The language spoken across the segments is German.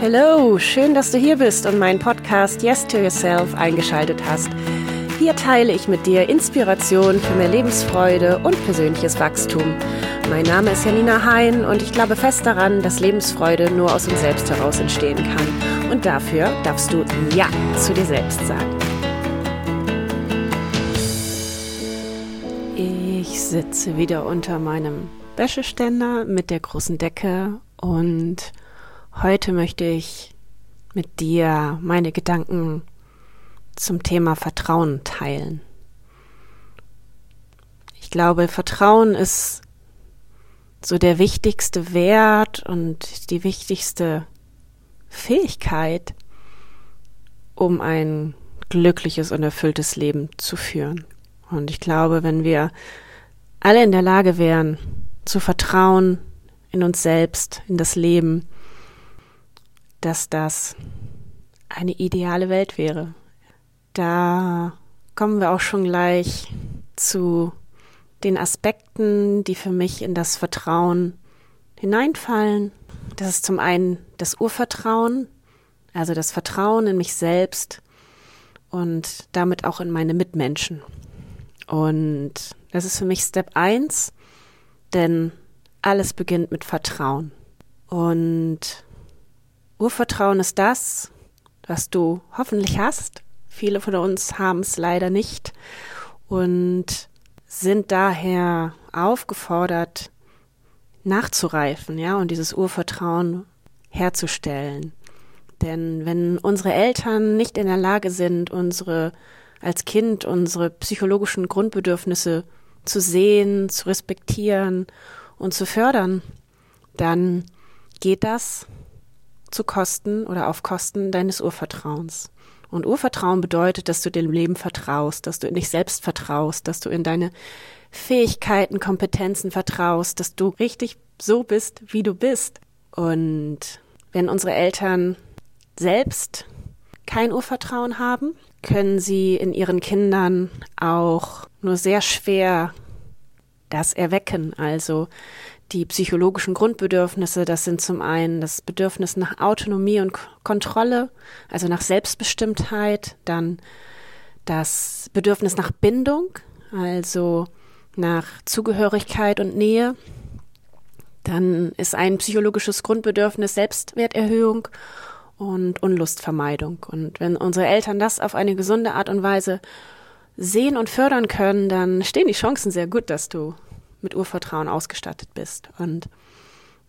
Hallo, schön, dass du hier bist und meinen Podcast Yes to Yourself eingeschaltet hast. Hier teile ich mit dir Inspiration für mehr Lebensfreude und persönliches Wachstum. Mein Name ist Janina Hein und ich glaube fest daran, dass Lebensfreude nur aus uns selbst heraus entstehen kann. Und dafür darfst du Ja zu dir selbst sagen. Ich sitze wieder unter meinem Wäscheständer mit der großen Decke und Heute möchte ich mit dir meine Gedanken zum Thema Vertrauen teilen. Ich glaube, Vertrauen ist so der wichtigste Wert und die wichtigste Fähigkeit, um ein glückliches und erfülltes Leben zu führen. Und ich glaube, wenn wir alle in der Lage wären, zu vertrauen in uns selbst, in das Leben, dass das eine ideale Welt wäre. Da kommen wir auch schon gleich zu den Aspekten, die für mich in das Vertrauen hineinfallen. Das ist zum einen das Urvertrauen, also das Vertrauen in mich selbst und damit auch in meine Mitmenschen. Und das ist für mich Step 1, denn alles beginnt mit Vertrauen. Und Urvertrauen ist das, was du hoffentlich hast. Viele von uns haben es leider nicht und sind daher aufgefordert, nachzureifen, ja, und dieses Urvertrauen herzustellen. Denn wenn unsere Eltern nicht in der Lage sind, unsere als Kind unsere psychologischen Grundbedürfnisse zu sehen, zu respektieren und zu fördern, dann geht das zu Kosten oder auf Kosten deines Urvertrauens. Und Urvertrauen bedeutet, dass du dem Leben vertraust, dass du in dich selbst vertraust, dass du in deine Fähigkeiten, Kompetenzen vertraust, dass du richtig so bist, wie du bist. Und wenn unsere Eltern selbst kein Urvertrauen haben, können sie in ihren Kindern auch nur sehr schwer das erwecken. Also die psychologischen Grundbedürfnisse, das sind zum einen das Bedürfnis nach Autonomie und Kontrolle, also nach Selbstbestimmtheit, dann das Bedürfnis nach Bindung, also nach Zugehörigkeit und Nähe. Dann ist ein psychologisches Grundbedürfnis Selbstwerterhöhung und Unlustvermeidung. Und wenn unsere Eltern das auf eine gesunde Art und Weise sehen und fördern können, dann stehen die Chancen sehr gut, dass du mit Urvertrauen ausgestattet bist. Und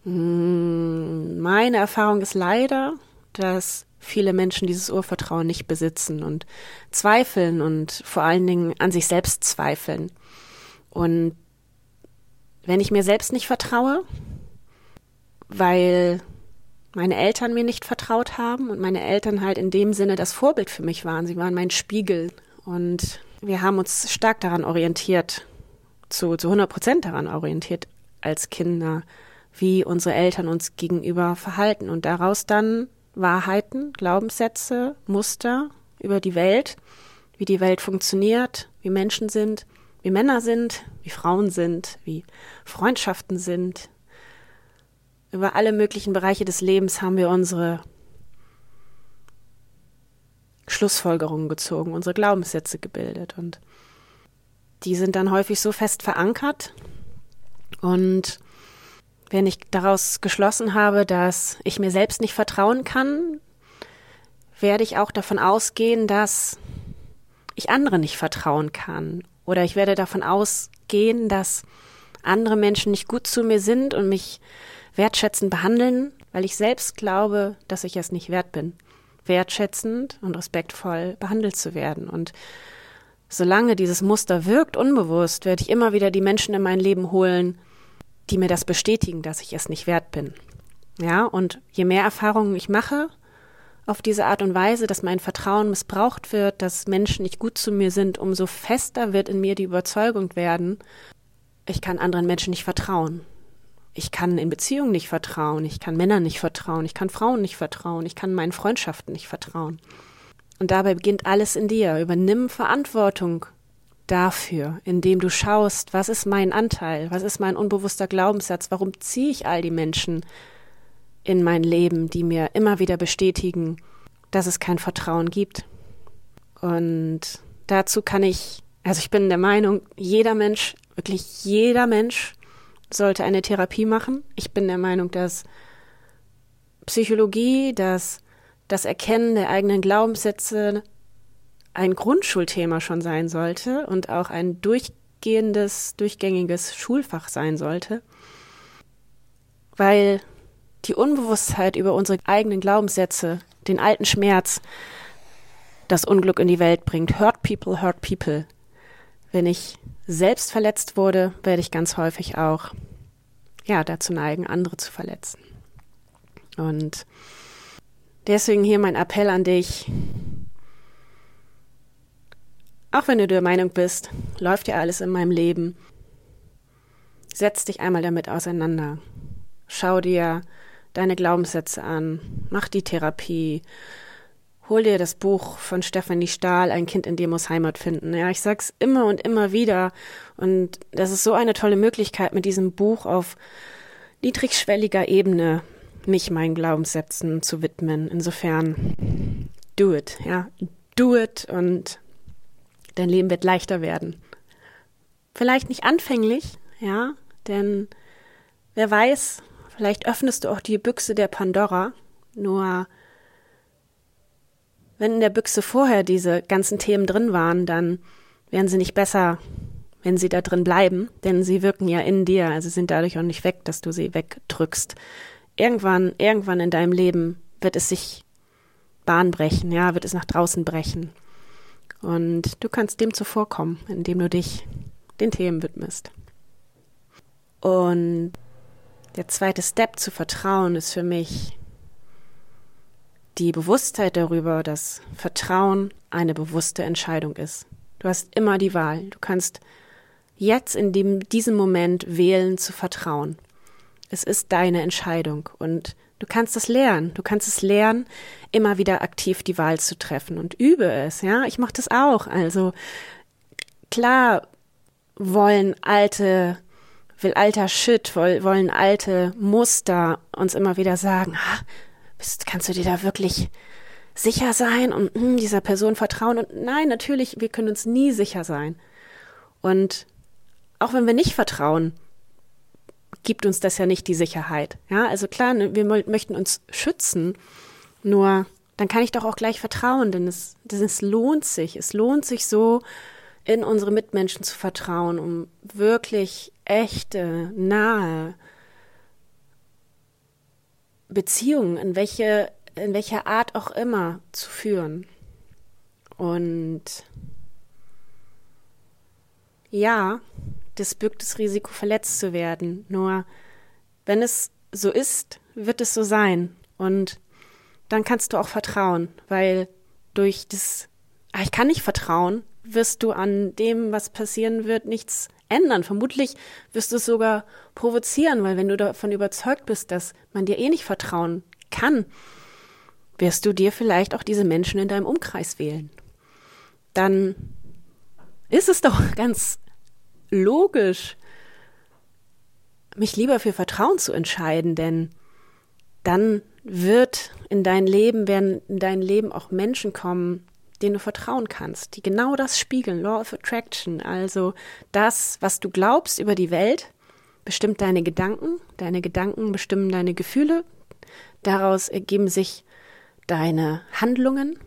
mm, meine Erfahrung ist leider, dass viele Menschen dieses Urvertrauen nicht besitzen und zweifeln und vor allen Dingen an sich selbst zweifeln. Und wenn ich mir selbst nicht vertraue, weil meine Eltern mir nicht vertraut haben und meine Eltern halt in dem Sinne das Vorbild für mich waren. Sie waren mein Spiegel und wir haben uns stark daran orientiert, zu, zu 100 Prozent daran orientiert als Kinder, wie unsere Eltern uns gegenüber verhalten und daraus dann Wahrheiten, Glaubenssätze, Muster über die Welt, wie die Welt funktioniert, wie Menschen sind, wie Männer sind, wie Frauen sind, wie Freundschaften sind. Über alle möglichen Bereiche des Lebens haben wir unsere Schlussfolgerungen gezogen, unsere Glaubenssätze gebildet und die sind dann häufig so fest verankert. Und wenn ich daraus geschlossen habe, dass ich mir selbst nicht vertrauen kann, werde ich auch davon ausgehen, dass ich andere nicht vertrauen kann. Oder ich werde davon ausgehen, dass andere Menschen nicht gut zu mir sind und mich wertschätzend behandeln, weil ich selbst glaube, dass ich es nicht wert bin, wertschätzend und respektvoll behandelt zu werden. Und solange dieses Muster wirkt, unbewusst, werde ich immer wieder die Menschen in mein Leben holen, die mir das bestätigen, dass ich es nicht wert bin. Ja, und je mehr Erfahrungen ich mache auf diese Art und Weise, dass mein Vertrauen missbraucht wird, dass Menschen nicht gut zu mir sind, umso fester wird in mir die Überzeugung werden, ich kann anderen Menschen nicht vertrauen. Ich kann in Beziehungen nicht vertrauen, ich kann Männern nicht vertrauen, ich kann Frauen nicht vertrauen, ich kann meinen Freundschaften nicht vertrauen. Und dabei beginnt alles in dir. Übernimm Verantwortung dafür, indem du schaust, was ist mein Anteil, was ist mein unbewusster Glaubenssatz, warum ziehe ich all die Menschen in mein Leben, die mir immer wieder bestätigen, dass es kein Vertrauen gibt. Und dazu kann ich, also ich bin der Meinung, jeder Mensch, wirklich jeder Mensch sollte eine Therapie machen. Ich bin der Meinung, dass Psychologie, dass das Erkennen der eigenen Glaubenssätze ein Grundschulthema schon sein sollte und auch ein durchgehendes, durchgängiges Schulfach sein sollte, weil die Unbewusstheit über unsere eigenen Glaubenssätze, den alten Schmerz, das Unglück in die Welt bringt. Hurt people, hurt people. Wenn ich selbst verletzt wurde, werde ich ganz häufig auch ja, dazu neigen, andere zu verletzen. Und deswegen hier mein Appell an dich. Auch wenn du der Meinung bist, läuft ja alles in meinem Leben, setz dich einmal damit auseinander. Schau dir deine Glaubenssätze an, mach die Therapie, hol dir das Buch von Stephanie Stahl, Ein Kind in dir muss Heimat finden. Ja, ich sag's immer und immer wieder. Und das ist so eine tolle Möglichkeit, mit diesem Buch auf niedrigschwelliger Ebene mich meinen Glaubenssätzen zu widmen. Insofern, do it, ja, do it und dein Leben wird leichter werden. Vielleicht nicht anfänglich, ja, denn wer weiß, vielleicht öffnest du auch die Büchse der Pandora, nur wenn in der Büchse vorher diese ganzen Themen drin waren, dann wären sie nicht besser, wenn sie da drin bleiben, denn sie wirken ja in dir, also sind dadurch auch nicht weg, dass du sie wegdrückst. Irgendwann, irgendwann in deinem Leben wird es sich Bahn brechen, ja, wird es nach draußen brechen. Und du kannst dem zuvorkommen, indem du dich den Themen widmest. Und der zweite Step zu vertrauen ist für mich die Bewusstheit darüber, dass Vertrauen eine bewusste Entscheidung ist. Du hast immer die Wahl. Du kannst jetzt in dem, diesem Moment wählen zu vertrauen. Es ist deine Entscheidung und du kannst es lernen. Du kannst es lernen, immer wieder aktiv die Wahl zu treffen und übe es. Ja, ich mache das auch. Also klar wollen alte will alter Shit, wollen alte Muster uns immer wieder sagen, ah, bist, kannst du dir da wirklich sicher sein und mh, hm, dieser Person vertrauen? Und nein, natürlich, wir können uns nie sicher sein. Und auch wenn wir nicht vertrauen, gibt uns das ja nicht die Sicherheit. Ja, also klar, ne, wir möchten uns schützen, nur dann kann ich doch auch gleich vertrauen, denn es, denn es lohnt sich. Es lohnt sich so, in unsere Mitmenschen zu vertrauen, um wirklich echte, nahe, Beziehungen, in welche, in welcher Art auch immer, zu führen. Und ja, das birgt das Risiko, verletzt zu werden. Nur wenn es so ist, wird es so sein. Und dann kannst du auch vertrauen, weil durch das, ah, ich kann nicht vertrauen, wirst du an dem, was passieren wird, nichts ändern. Vermutlich wirst du es sogar provozieren, weil wenn du davon überzeugt bist, dass man dir eh nicht vertrauen kann, wirst du dir vielleicht auch diese Menschen in deinem Umkreis wählen. Dann ist es doch ganz logisch, mich lieber für Vertrauen zu entscheiden, denn dann wird in dein Leben, werden in dein Leben auch Menschen kommen, denen du vertrauen kannst, die genau das spiegeln, Law of Attraction, also das, was du glaubst über die Welt, bestimmt deine Gedanken, deine Gedanken bestimmen deine Gefühle, daraus ergeben sich deine Handlungen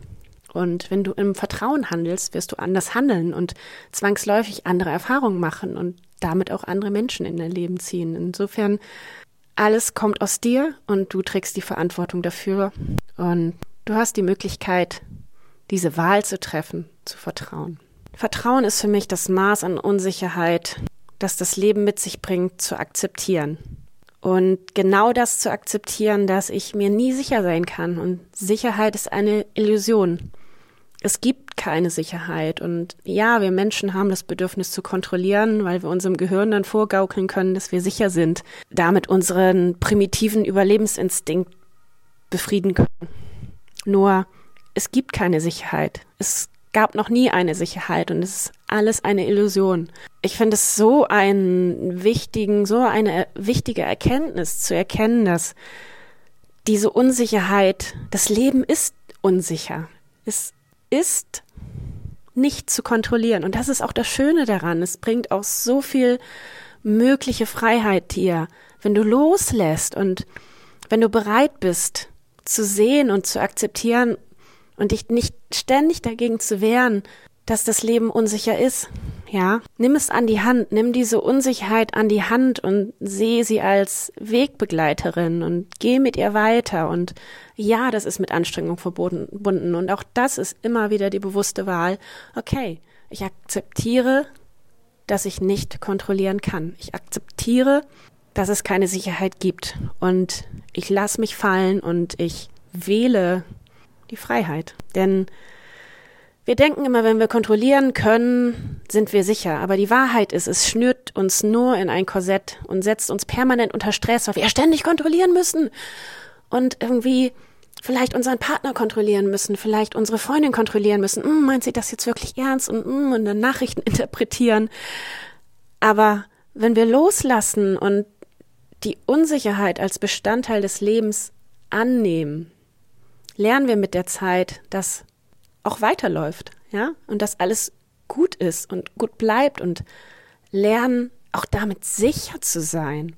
und wenn du im Vertrauen handelst, wirst du anders handeln und zwangsläufig andere Erfahrungen machen und damit auch andere Menschen in dein Leben ziehen. Insofern, alles kommt aus dir und du trägst die Verantwortung dafür und du hast die Möglichkeit, diese Wahl zu treffen, zu vertrauen. Vertrauen ist für mich das Maß an Unsicherheit, das das Leben mit sich bringt, zu akzeptieren. Und genau das zu akzeptieren, dass ich mir nie sicher sein kann. Und Sicherheit ist eine Illusion. Es gibt keine Sicherheit. Und ja, wir Menschen haben das Bedürfnis zu kontrollieren, weil wir unserem Gehirn dann vorgaukeln können, dass wir sicher sind, damit unseren primitiven Überlebensinstinkt befrieden können. Nur es gibt keine Sicherheit. Es gab noch nie eine Sicherheit und es ist alles eine Illusion. Ich finde es so einen wichtigen, so eine wichtige Erkenntnis zu erkennen, dass diese Unsicherheit, das Leben ist unsicher. Es ist nicht zu kontrollieren. Und das ist auch das Schöne daran. Es bringt auch so viel mögliche Freiheit dir, wenn du loslässt und wenn du bereit bist zu sehen und zu akzeptieren und dich nicht ständig dagegen zu wehren, dass das Leben unsicher ist. Ja, nimm es an die Hand, nimm diese Unsicherheit an die Hand und sehe sie als Wegbegleiterin und geh mit ihr weiter. Und ja, das ist mit Anstrengung verbunden. Und auch das ist immer wieder die bewusste Wahl. Okay, ich akzeptiere, dass ich nicht kontrollieren kann. Ich akzeptiere, dass es keine Sicherheit gibt. Und ich lasse mich fallen und ich wähle die Freiheit. Denn wir denken immer, wenn wir kontrollieren können, sind wir sicher. Aber die Wahrheit ist, es schnürt uns nur in ein Korsett und setzt uns permanent unter Stress, weil wir ständig kontrollieren müssen. Und irgendwie vielleicht unseren Partner kontrollieren müssen, vielleicht unsere Freundin kontrollieren müssen. Hm, meint sie das jetzt wirklich ernst und, hm, und dann Nachrichten interpretieren. Aber wenn wir loslassen und die Unsicherheit als Bestandteil des Lebens annehmen, lernen wir mit der Zeit, dass auch weiterläuft, ja, und dass alles gut ist und gut bleibt und lernen auch damit sicher zu sein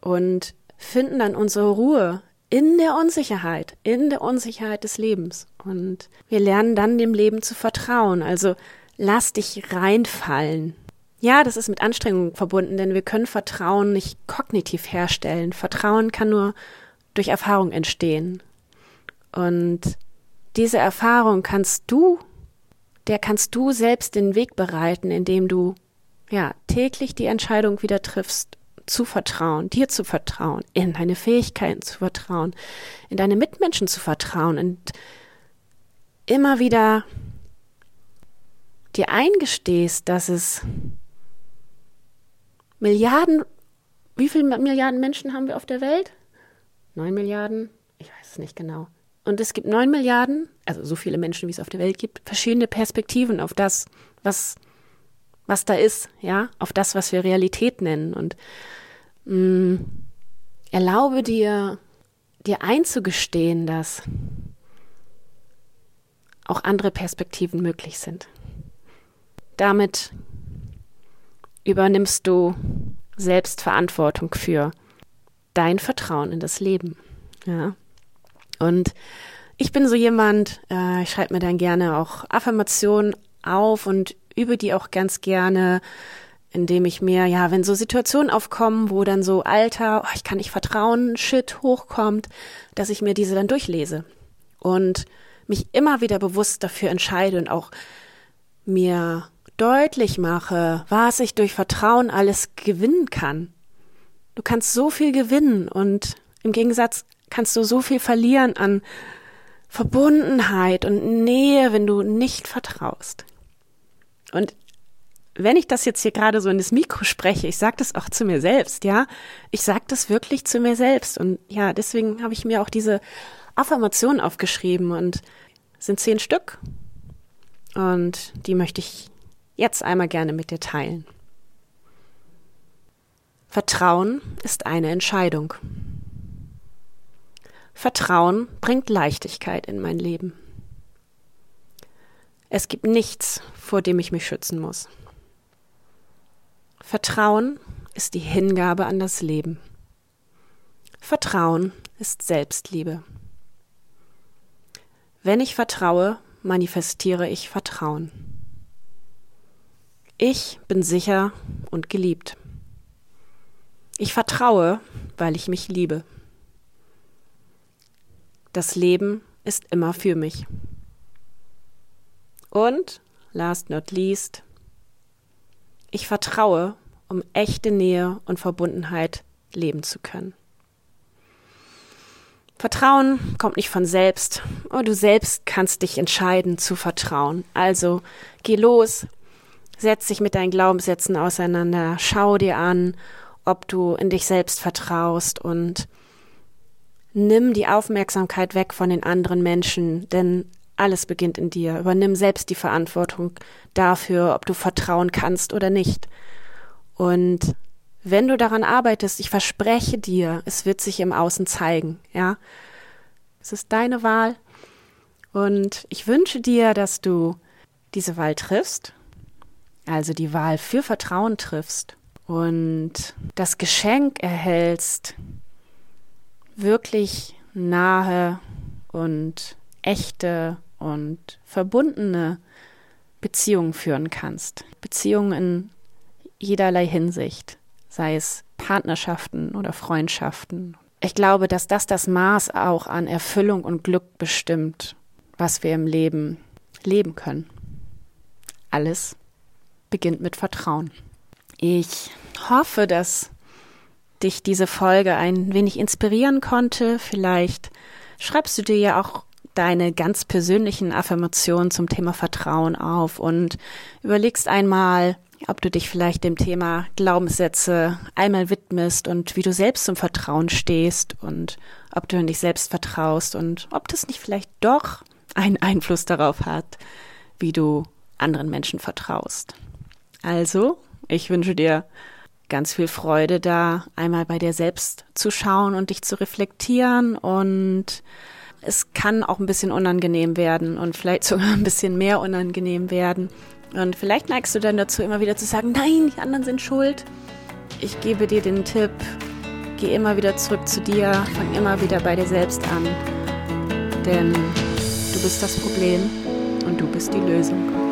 und finden dann unsere Ruhe in der Unsicherheit, in der Unsicherheit des Lebens. Und wir lernen dann dem Leben zu vertrauen. Also lass dich reinfallen. Ja, das ist mit Anstrengung verbunden, denn wir können Vertrauen nicht kognitiv herstellen. Vertrauen kann nur durch Erfahrung entstehen. Und diese Erfahrung kannst du, der kannst du selbst den Weg bereiten, indem du ja täglich die Entscheidung wieder triffst, zu vertrauen, dir zu vertrauen, in deine Fähigkeiten zu vertrauen, in deine Mitmenschen zu vertrauen und immer wieder dir eingestehst, dass es Milliarden, wie viele Milliarden Menschen haben wir auf der Welt? Neun Milliarden? Ich weiß es nicht genau. Und es gibt neun Milliarden, also so viele Menschen, wie es auf der Welt gibt, verschiedene Perspektiven auf das, was, was da ist, ja, auf das, was wir Realität nennen. Und mh, mm, erlaube dir, dir einzugestehen, dass auch andere Perspektiven möglich sind. Damit übernimmst du Selbstverantwortung für dein Vertrauen in das Leben. Ja. Und ich bin so jemand, äh, ich schreibe mir dann gerne auch Affirmationen auf und übe die auch ganz gerne, indem ich mir, ja, wenn so Situationen aufkommen, wo dann so alter, oh, ich kann nicht vertrauen, Shit hochkommt, dass ich mir diese dann durchlese und mich immer wieder bewusst dafür entscheide und auch mir deutlich mache, was ich durch Vertrauen alles gewinnen kann. Du kannst so viel gewinnen und im Gegensatz kannst du so viel verlieren an Verbundenheit und Nähe, wenn du nicht vertraust. Und wenn ich das jetzt hier gerade so in das Mikro spreche, ich sage das auch zu mir selbst, ja. Ich sage das wirklich zu mir selbst. Und ja, deswegen habe ich mir auch diese Affirmationen aufgeschrieben und sind zehn Stück. Und die möchte ich jetzt einmal gerne mit dir teilen. Vertrauen ist eine Entscheidung. Vertrauen bringt Leichtigkeit in mein Leben. Es gibt nichts, vor dem ich mich schützen muss. Vertrauen ist die Hingabe an das Leben. Vertrauen ist Selbstliebe. Wenn ich vertraue, manifestiere ich Vertrauen. Ich bin sicher und geliebt. Ich vertraue, weil ich mich liebe. Das Leben ist immer für mich. Und, last not least, ich vertraue, um echte Nähe und Verbundenheit leben zu können. Vertrauen kommt nicht von selbst, aber du selbst kannst dich entscheiden zu vertrauen. Also geh los, setz dich mit deinen Glaubenssätzen auseinander, schau dir an, ob du in dich selbst vertraust und Nimm die Aufmerksamkeit weg von den anderen Menschen, denn alles beginnt in dir. Übernimm selbst die Verantwortung dafür, ob du vertrauen kannst oder nicht. Und wenn du daran arbeitest, ich verspreche dir, es wird sich im Außen zeigen, ja. Es ist deine Wahl und ich wünsche dir, dass du diese Wahl triffst, also die Wahl für Vertrauen triffst und das Geschenk erhältst, wirklich nahe und echte und verbundene Beziehungen führen kannst. Beziehungen in jederlei Hinsicht, sei es Partnerschaften oder Freundschaften. Ich glaube, dass das das Maß auch an Erfüllung und Glück bestimmt, was wir im Leben leben können. Alles beginnt mit Vertrauen. Ich hoffe, dass dich diese Folge ein wenig inspirieren konnte. Vielleicht schreibst du dir ja auch deine ganz persönlichen Affirmationen zum Thema Vertrauen auf und überlegst einmal, ob du dich vielleicht dem Thema Glaubenssätze einmal widmest und wie du selbst zum Vertrauen stehst und ob du in dich selbst vertraust und ob das nicht vielleicht doch einen Einfluss darauf hat, wie du anderen Menschen vertraust. Also, ich wünsche dir ganz viel Freude da, einmal bei dir selbst zu schauen und dich zu reflektieren und es kann auch ein bisschen unangenehm werden und vielleicht sogar ein bisschen mehr unangenehm werden. Und vielleicht neigst du dann dazu, immer wieder zu sagen, nein, die anderen sind schuld. Ich gebe dir den Tipp, geh immer wieder zurück zu dir, fang immer wieder bei dir selbst an. Denn du bist das Problem und du bist die Lösung.